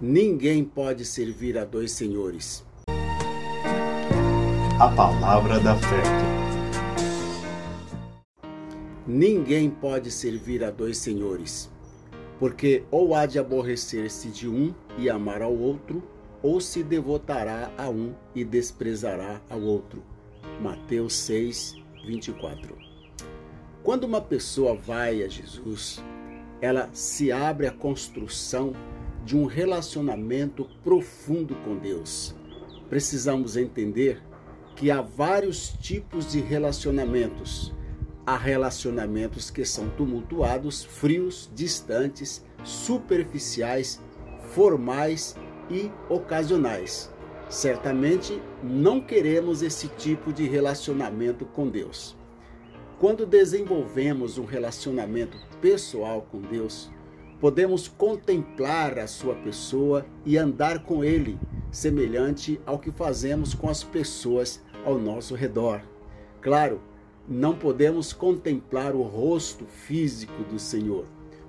Ninguém pode servir a dois senhores. A palavra da fé. Ninguém pode servir a dois senhores, porque ou há de aborrecer-se de um e amar ao outro, ou se devotará a um e desprezará ao outro. Mateus 6, 24. Quando uma pessoa vai a Jesus, ela se abre à construção de um relacionamento profundo com Deus. Precisamos entender que há vários tipos de relacionamentos. Há relacionamentos que são tumultuados, frios, distantes, superficiais, formais e ocasionais. Certamente não queremos esse tipo de relacionamento com Deus. Quando desenvolvemos um relacionamento pessoal com Deus, podemos contemplar a sua pessoa e andar com ele, semelhante ao que fazemos com as pessoas ao nosso redor. Claro, não podemos contemplar o rosto físico do Senhor,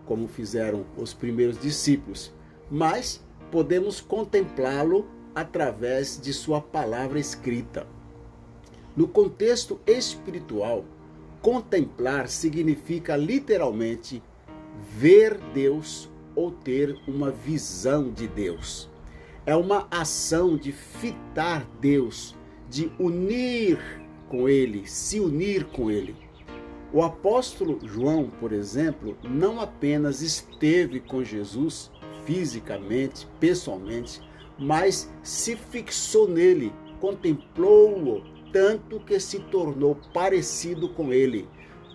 como fizeram os primeiros discípulos, mas podemos contemplá-lo através de sua palavra escrita. No contexto espiritual, contemplar significa literalmente ver Deus ou ter uma visão de Deus. É uma ação de fitar Deus, de unir com Ele, se unir com Ele. O apóstolo João, por exemplo, não apenas esteve com Jesus fisicamente, pessoalmente, mas se fixou nele, contemplou-o tanto que se tornou parecido com ele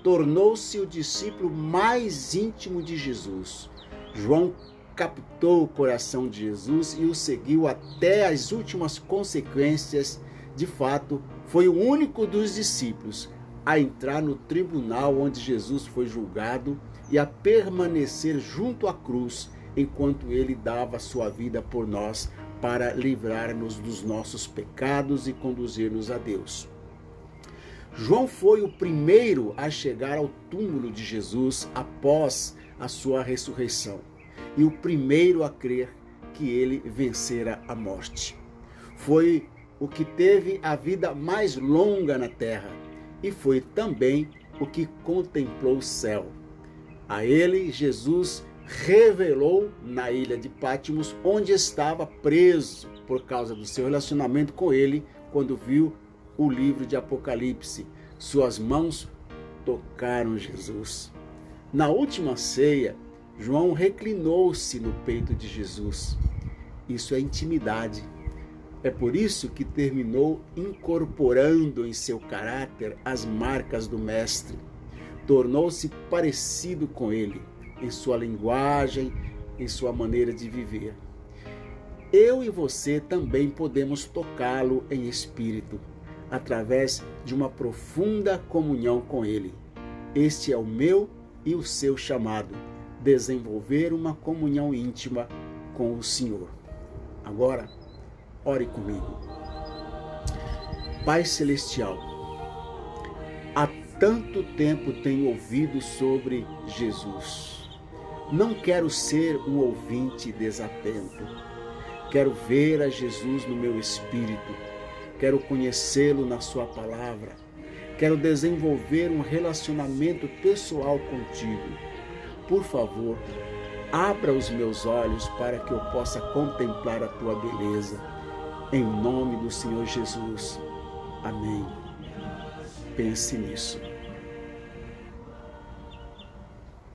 tornou-se o discípulo mais íntimo de Jesus. João captou o coração de Jesus e o seguiu até as últimas consequências. De fato, foi o único dos discípulos a entrar no tribunal onde Jesus foi julgado e a permanecer junto à cruz enquanto ele dava sua vida por nós para livrar-nos dos nossos pecados e conduzir-nos a Deus. João foi o primeiro a chegar ao túmulo de Jesus após a sua ressurreição e o primeiro a crer que ele vencera a morte. Foi o que teve a vida mais longa na terra e foi também o que contemplou o céu. A ele, Jesus revelou na ilha de Pátimos, onde estava preso por causa do seu relacionamento com ele, quando viu o livro de Apocalipse. Suas mãos tocaram Jesus. Na última ceia, João reclinou-se no peito de Jesus. Isso é intimidade. É por isso que terminou incorporando em seu caráter as marcas do Mestre. Tornou-se parecido com ele, em sua linguagem, em sua maneira de viver. Eu e você também podemos tocá-lo em espírito através de uma profunda comunhão com Ele. Este é o meu e o seu chamado: desenvolver uma comunhão íntima com o Senhor. Agora, ore comigo. Pai Celestial, há tanto tempo tenho ouvido sobre Jesus. Não quero ser um ouvinte desatento. Quero ver a Jesus no meu espírito quero conhecê-lo na Sua palavra, quero desenvolver um relacionamento pessoal contigo. Por favor, abra os meus olhos para que eu possa contemplar a tua beleza. Em nome do Senhor Jesus. Amém. Pense nisso.